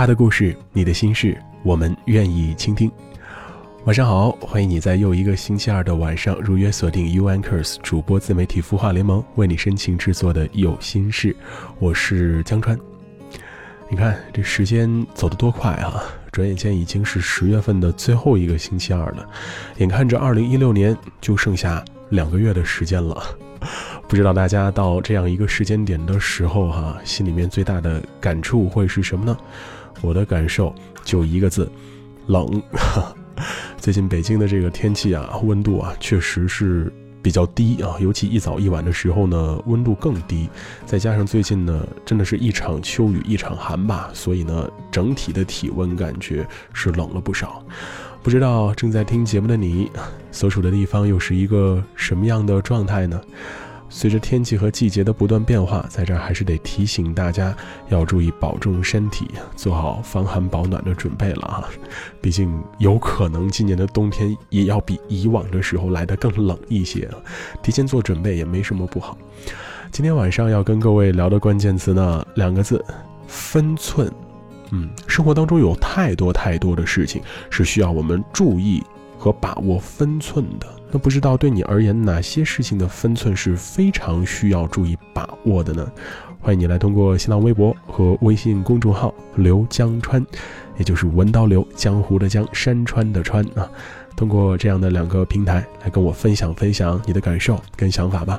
他的故事，你的心事，我们愿意倾听。晚上好，欢迎你在又一个星期二的晚上如约锁定 U Anchors 主播自媒体孵化联盟为你深情制作的有心事，我是江川。你看这时间走得多快啊！转眼间已经是十月份的最后一个星期二了，眼看着二零一六年就剩下两个月的时间了。不知道大家到这样一个时间点的时候，哈，心里面最大的感触会是什么呢？我的感受就一个字，冷。最近北京的这个天气啊，温度啊，确实是。比较低啊，尤其一早一晚的时候呢，温度更低。再加上最近呢，真的是一场秋雨一场寒吧，所以呢，整体的体温感觉是冷了不少。不知道正在听节目的你，所处的地方又是一个什么样的状态呢？随着天气和季节的不断变化，在这儿还是得提醒大家要注意保重身体，做好防寒保暖的准备了啊！毕竟有可能今年的冬天也要比以往的时候来的更冷一些，提前做准备也没什么不好。今天晚上要跟各位聊的关键词呢，两个字：分寸。嗯，生活当中有太多太多的事情是需要我们注意和把握分寸的。那不知道对你而言，哪些事情的分寸是非常需要注意把握的呢？欢迎你来通过新浪微博和微信公众号“刘江川”，也就是文刀刘江湖的江山川的川啊，通过这样的两个平台来跟我分享分享你的感受跟想法吧。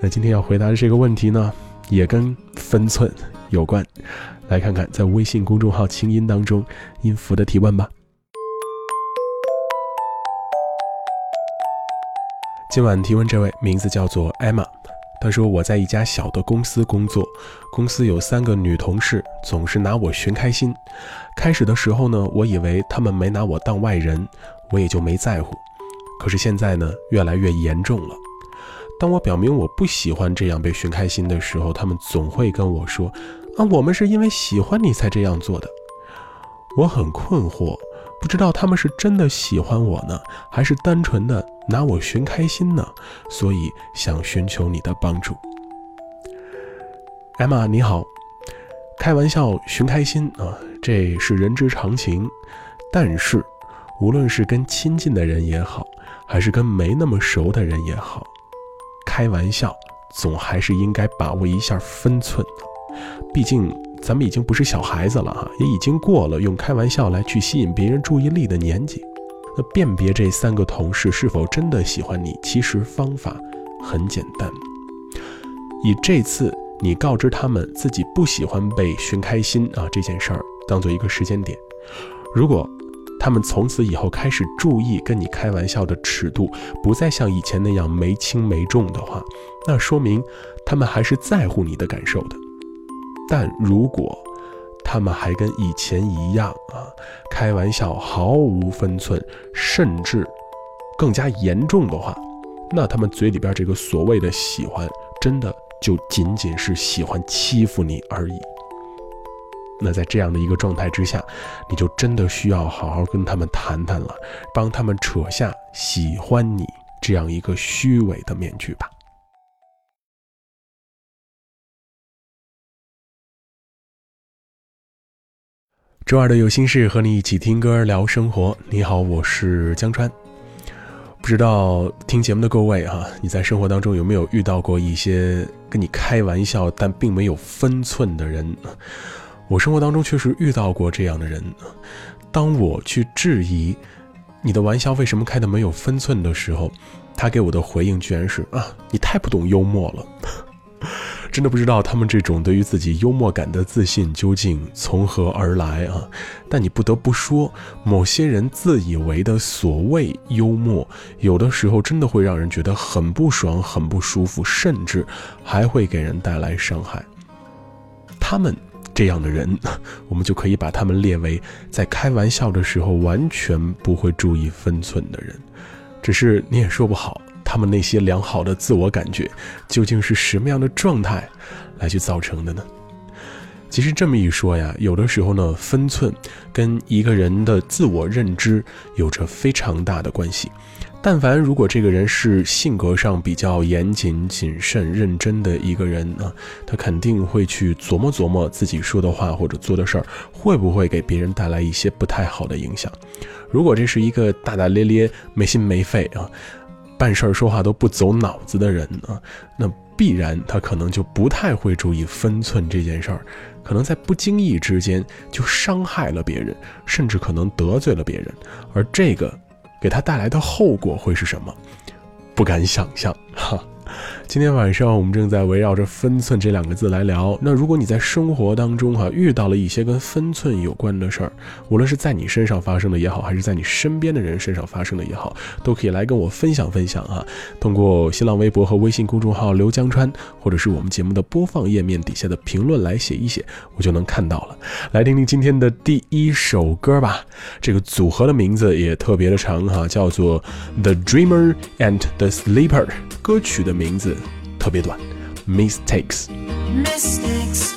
那今天要回答的这个问题呢，也跟分寸有关，来看看在微信公众号清音当中音符的提问吧。今晚提问这位名字叫做艾玛，她说我在一家小的公司工作，公司有三个女同事，总是拿我寻开心。开始的时候呢，我以为她们没拿我当外人，我也就没在乎。可是现在呢，越来越严重了。当我表明我不喜欢这样被寻开心的时候，她们总会跟我说：“啊，我们是因为喜欢你才这样做的。”我很困惑。不知道他们是真的喜欢我呢，还是单纯的拿我寻开心呢？所以想寻求你的帮助。艾玛你好，开玩笑寻开心啊，这是人之常情。但是，无论是跟亲近的人也好，还是跟没那么熟的人也好，开玩笑总还是应该把握一下分寸毕竟。咱们已经不是小孩子了哈，也已经过了用开玩笑来去吸引别人注意力的年纪。那辨别这三个同事是否真的喜欢你，其实方法很简单，以这次你告知他们自己不喜欢被寻开心啊这件事儿当做一个时间点。如果他们从此以后开始注意跟你开玩笑的尺度，不再像以前那样没轻没重的话，那说明他们还是在乎你的感受的。但如果他们还跟以前一样啊，开玩笑毫无分寸，甚至更加严重的话，那他们嘴里边这个所谓的喜欢，真的就仅仅是喜欢欺负你而已。那在这样的一个状态之下，你就真的需要好好跟他们谈谈了，帮他们扯下喜欢你这样一个虚伪的面具吧。周二的有心事和你一起听歌聊生活。你好，我是江川。不知道听节目的各位哈，你在生活当中有没有遇到过一些跟你开玩笑但并没有分寸的人？我生活当中确实遇到过这样的人。当我去质疑你的玩笑为什么开的没有分寸的时候，他给我的回应居然是啊，你太不懂幽默了。真的不知道他们这种对于自己幽默感的自信究竟从何而来啊！但你不得不说，某些人自以为的所谓幽默，有的时候真的会让人觉得很不爽、很不舒服，甚至还会给人带来伤害。他们这样的人，我们就可以把他们列为在开玩笑的时候完全不会注意分寸的人。只是你也说不好。他们那些良好的自我感觉，究竟是什么样的状态来去造成的呢？其实这么一说呀，有的时候呢，分寸跟一个人的自我认知有着非常大的关系。但凡如果这个人是性格上比较严谨、谨慎、认真的一个人啊，他肯定会去琢磨琢磨自己说的话或者做的事儿会不会给别人带来一些不太好的影响。如果这是一个大大咧咧、没心没肺啊，办事儿说话都不走脑子的人啊，那必然他可能就不太会注意分寸这件事儿，可能在不经意之间就伤害了别人，甚至可能得罪了别人，而这个。给他带来的后果会是什么？不敢想象，哈。今天晚上我们正在围绕着分寸这两个字来聊。那如果你在生活当中哈遇到了一些跟分寸有关的事儿，无论是在你身上发生的也好，还是在你身边的人身上发生的也好，都可以来跟我分享分享啊。通过新浪微博和微信公众号刘江川，或者是我们节目的播放页面底下的评论来写一写，我就能看到了。来听听今天的第一首歌吧。这个组合的名字也特别的长哈，叫做 The Dreamer and the Sleeper。歌曲的名字特别短，Mistakes。Mistakes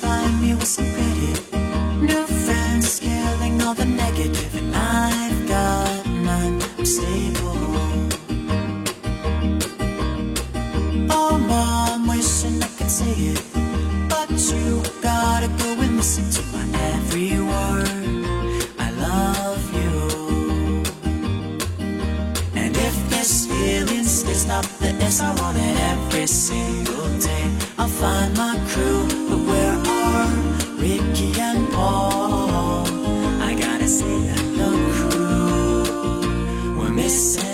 every single day I'll find my crew But where are Ricky and Paul? I gotta say that the crew We're missing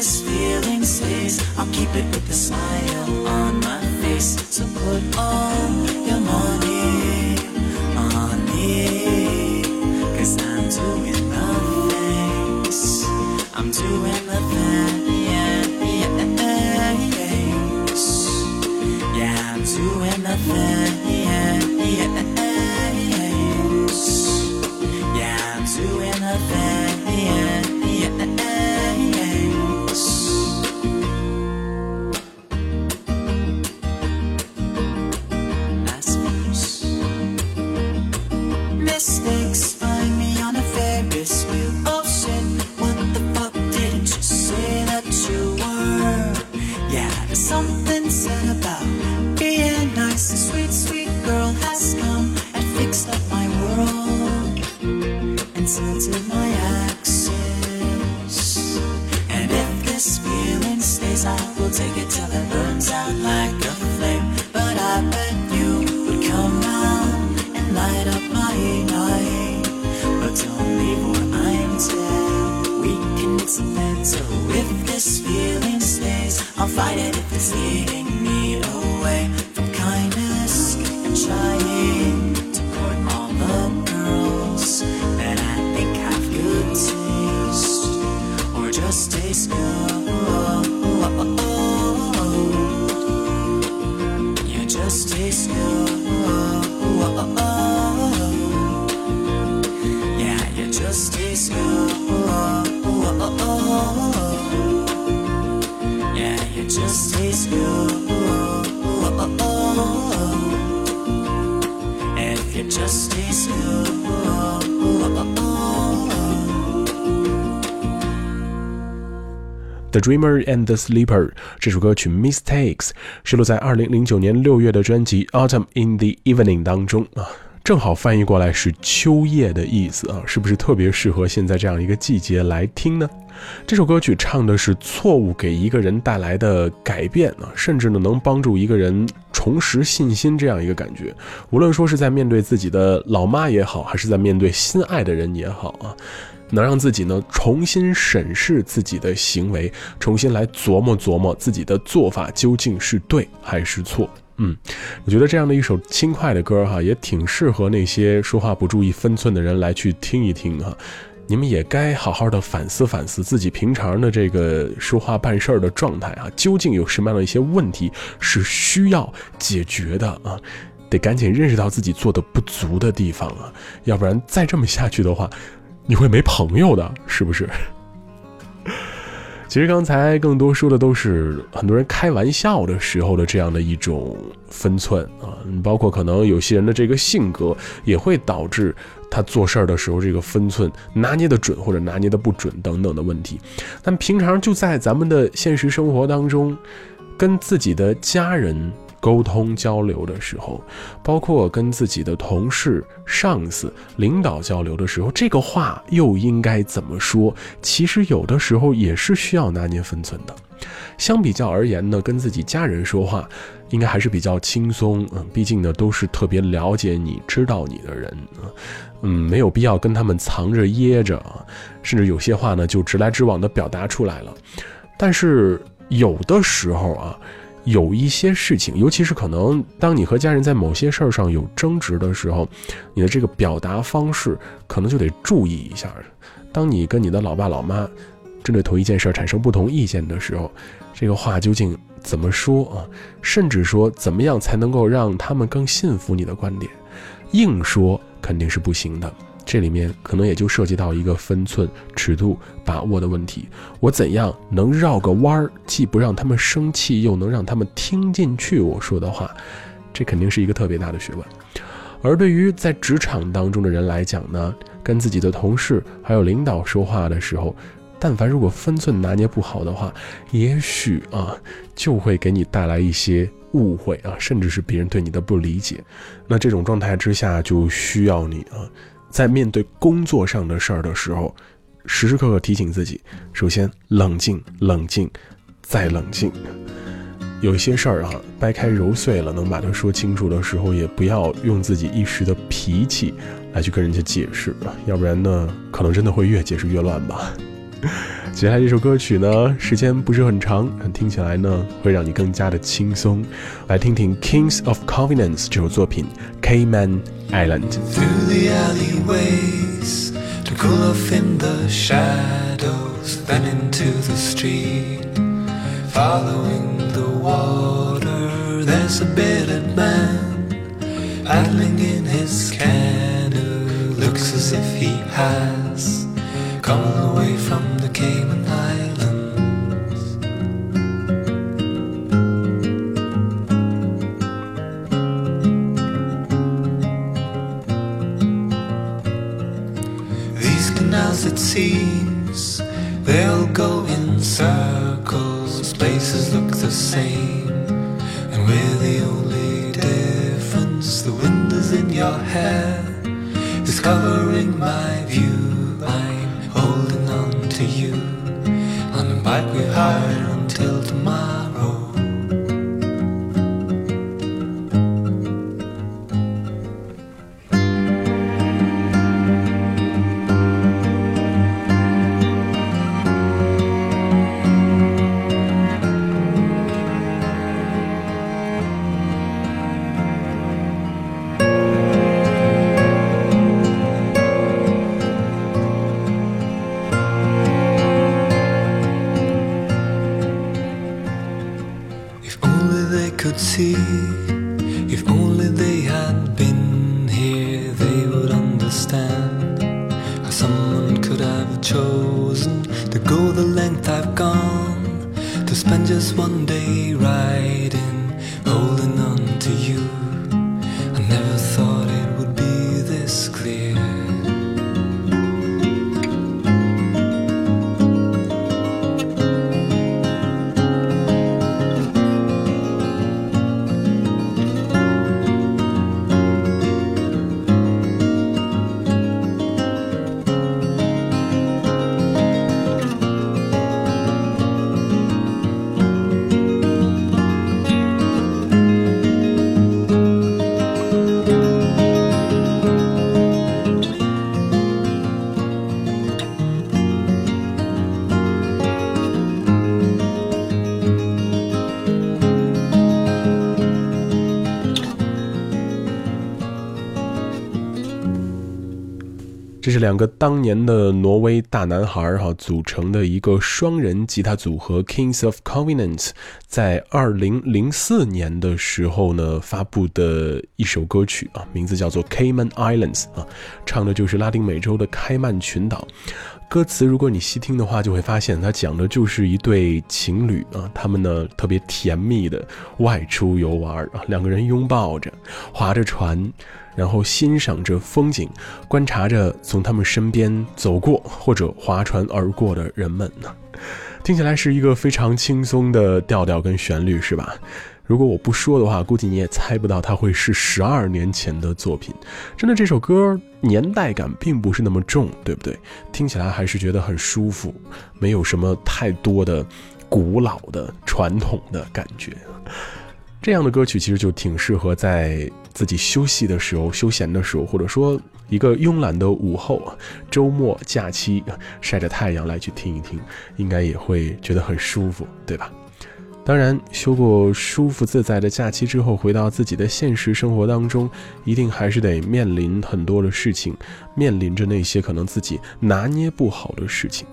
this feeling stays. I'll keep it with a smile on my face. So put all your money on me. Cause I'm doing nothing. I'm doing you were. Yeah, something. mistakes now. You just stay slow. Yeah, you just stay slow. Yeah, you just stay slow. If you just stay slow. The Dreamer and the Sleeper 这首歌曲《Mistakes》收录在2009年6月的专辑《Autumn in the Evening》当中啊。正好翻译过来是秋夜的意思啊，是不是特别适合现在这样一个季节来听呢？这首歌曲唱的是错误给一个人带来的改变啊，甚至呢能帮助一个人重拾信心这样一个感觉。无论说是在面对自己的老妈也好，还是在面对心爱的人也好啊。能让自己呢重新审视自己的行为，重新来琢磨琢磨自己的做法究竟是对还是错。嗯，我觉得这样的一首轻快的歌哈，也挺适合那些说话不注意分寸的人来去听一听哈。你们也该好好的反思反思自己平常的这个说话办事儿的状态啊，究竟有什么样的一些问题是需要解决的啊？得赶紧认识到自己做的不足的地方啊，要不然再这么下去的话。你会没朋友的，是不是？其实刚才更多说的都是很多人开玩笑的时候的这样的一种分寸啊，包括可能有些人的这个性格也会导致他做事儿的时候这个分寸拿捏的准或者拿捏的不准等等的问题。但平常就在咱们的现实生活当中，跟自己的家人。沟通交流的时候，包括跟自己的同事、上司、领导交流的时候，这个话又应该怎么说？其实有的时候也是需要拿捏分寸的。相比较而言呢，跟自己家人说话应该还是比较轻松。嗯，毕竟呢都是特别了解你、知道你的人啊。嗯，没有必要跟他们藏着掖着啊，甚至有些话呢就直来直往的表达出来了。但是有的时候啊。有一些事情，尤其是可能当你和家人在某些事儿上有争执的时候，你的这个表达方式可能就得注意一下。当你跟你的老爸老妈针对同一件事产生不同意见的时候，这个话究竟怎么说啊？甚至说怎么样才能够让他们更信服你的观点？硬说肯定是不行的。这里面可能也就涉及到一个分寸、尺度把握的问题。我怎样能绕个弯儿，既不让他们生气，又能让他们听进去我说的话？这肯定是一个特别大的学问。而对于在职场当中的人来讲呢，跟自己的同事还有领导说话的时候，但凡如果分寸拿捏不好的话，也许啊，就会给你带来一些误会啊，甚至是别人对你的不理解。那这种状态之下，就需要你啊。在面对工作上的事儿的时候，时时刻刻提醒自己：首先冷静，冷静，再冷静。有一些事儿啊，掰开揉碎了能把它说清楚的时候，也不要用自己一时的脾气来去跟人家解释，要不然呢，可能真的会越解释越乱吧。接下来这首歌曲呢，时间不是很长，听起来呢会让你更加的轻松。来听听 Kings of Convenience 这首作品 Cayman Island。Through the alleyways to cool off in the shadows, then into the street. Following the water, there's a bearded man paddling in his canoe. Looks as if he has come away like we hide until tomorrow. Spend just one day riding, holding 这是两个当年的挪威大男孩哈组成的一个双人吉他组合 Kings of Convenience，在二零零四年的时候呢发布的一首歌曲啊，名字叫做 Cayman Islands 啊，唱的就是拉丁美洲的开曼群岛。歌词如果你细听的话，就会发现它讲的就是一对情侣啊，他们呢特别甜蜜的外出游玩啊，两个人拥抱着，划着船。然后欣赏着风景，观察着从他们身边走过或者划船而过的人们呢，听起来是一个非常轻松的调调跟旋律，是吧？如果我不说的话，估计你也猜不到它会是十二年前的作品。真的，这首歌年代感并不是那么重，对不对？听起来还是觉得很舒服，没有什么太多的古老的传统的感觉。这样的歌曲其实就挺适合在自己休息的时候、休闲的时候，或者说一个慵懒的午后、周末假期晒着太阳来去听一听，应该也会觉得很舒服，对吧？当然，休过舒服自在的假期之后，回到自己的现实生活当中，一定还是得面临很多的事情，面临着那些可能自己拿捏不好的事情。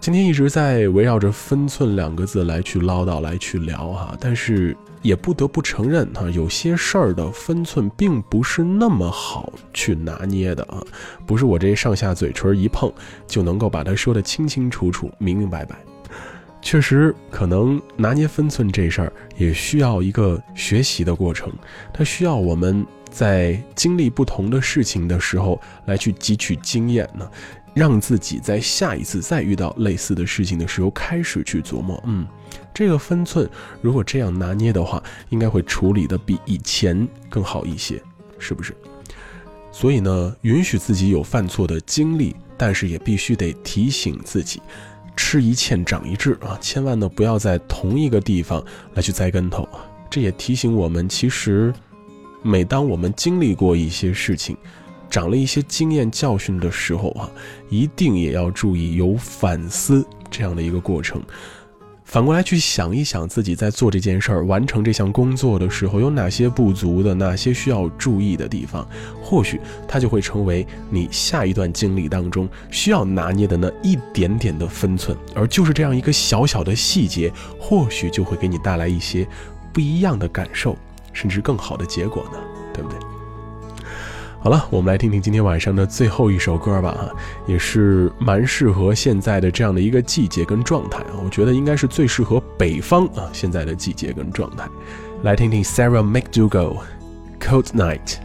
今天一直在围绕着“分寸”两个字来去唠叨、来去聊哈，但是。也不得不承认哈，有些事儿的分寸并不是那么好去拿捏的啊，不是我这上下嘴唇一碰就能够把它说得清清楚楚、明明白白。确实，可能拿捏分寸这事儿也需要一个学习的过程，它需要我们在经历不同的事情的时候来去汲取经验呢。让自己在下一次再遇到类似的事情的时候，开始去琢磨，嗯，这个分寸如果这样拿捏的话，应该会处理的比以前更好一些，是不是？所以呢，允许自己有犯错的经历，但是也必须得提醒自己，吃一堑长一智啊，千万呢不要在同一个地方来去栽跟头。这也提醒我们，其实每当我们经历过一些事情。长了一些经验教训的时候啊，一定也要注意有反思这样的一个过程。反过来去想一想，自己在做这件事儿、完成这项工作的时候，有哪些不足的，哪些需要注意的地方，或许它就会成为你下一段经历当中需要拿捏的那一点点的分寸。而就是这样一个小小的细节，或许就会给你带来一些不一样的感受，甚至更好的结果呢，对不对？好了，我们来听听今天晚上的最后一首歌吧，哈，也是蛮适合现在的这样的一个季节跟状态啊，我觉得应该是最适合北方啊现在的季节跟状态。来听听 Sarah McDougal Cold Night。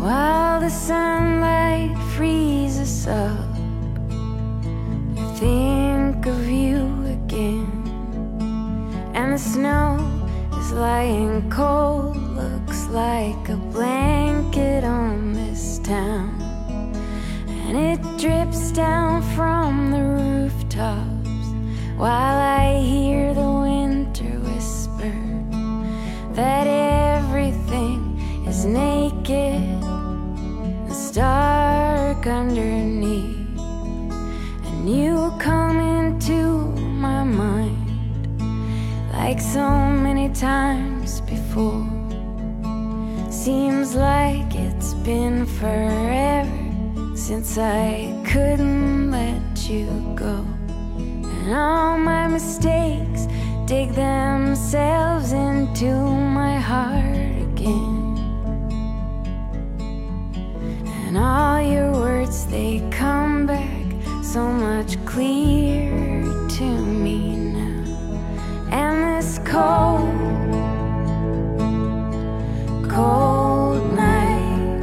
While the sunlight freezes up, I think of you again, and the snow is lying cold, looks like a blanket on this town. And it drips down from the rooftops while I hear the winter whisper that everything is naked and stark underneath. And you come into my mind like so many times before. Seems like it's been forever since I couldn't let you go. And all my mistakes dig themselves into my heart again. And all your words, they come back so much clearer to me now. and this cold, cold night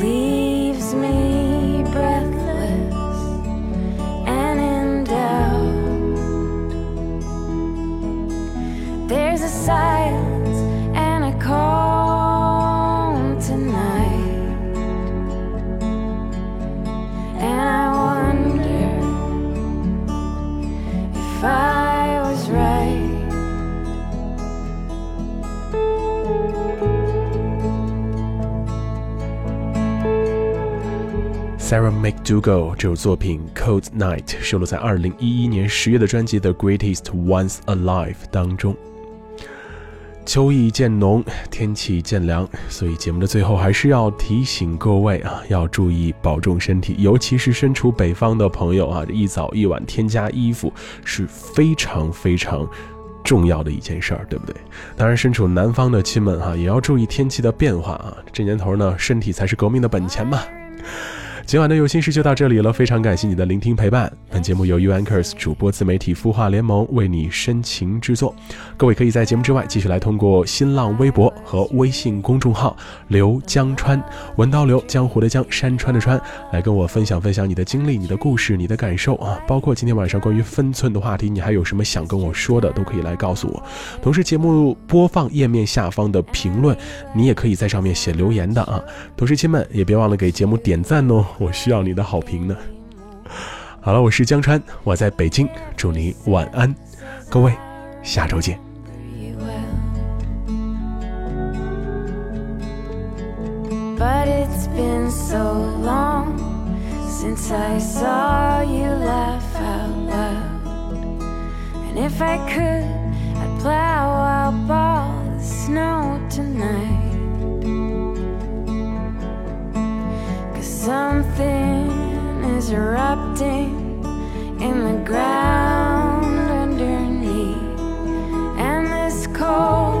leaves me breathless and in doubt. There's a silence Sarah McDougal 这首作品《Cold Night》收录在二零一一年十月的专辑《The Greatest Ones Alive》当中。秋意渐浓，天气渐凉，所以节目的最后还是要提醒各位啊，要注意保重身体，尤其是身处北方的朋友啊，一早一晚添加衣服是非常非常重要的一件事儿，对不对？当然，身处南方的亲们哈，也要注意天气的变化啊，这年头呢，身体才是革命的本钱嘛。今晚的有心事就到这里了，非常感谢你的聆听陪伴。本节目由 U Anchors 主播自媒体孵化联盟为你深情制作。各位可以在节目之外继续来通过新浪微博和微信公众号“刘江川文刀刘江湖的江山川的川”来跟我分享分享你的经历、你的故事、你的感受啊，包括今天晚上关于分寸的话题，你还有什么想跟我说的，都可以来告诉我。同时，节目播放页面下方的评论，你也可以在上面写留言的啊。同时，亲们也别忘了给节目点赞哦。我需要你的好评呢。好了，我是江川，我在北京，祝你晚安，各位，下周见。Something is erupting in the ground underneath, and this cold,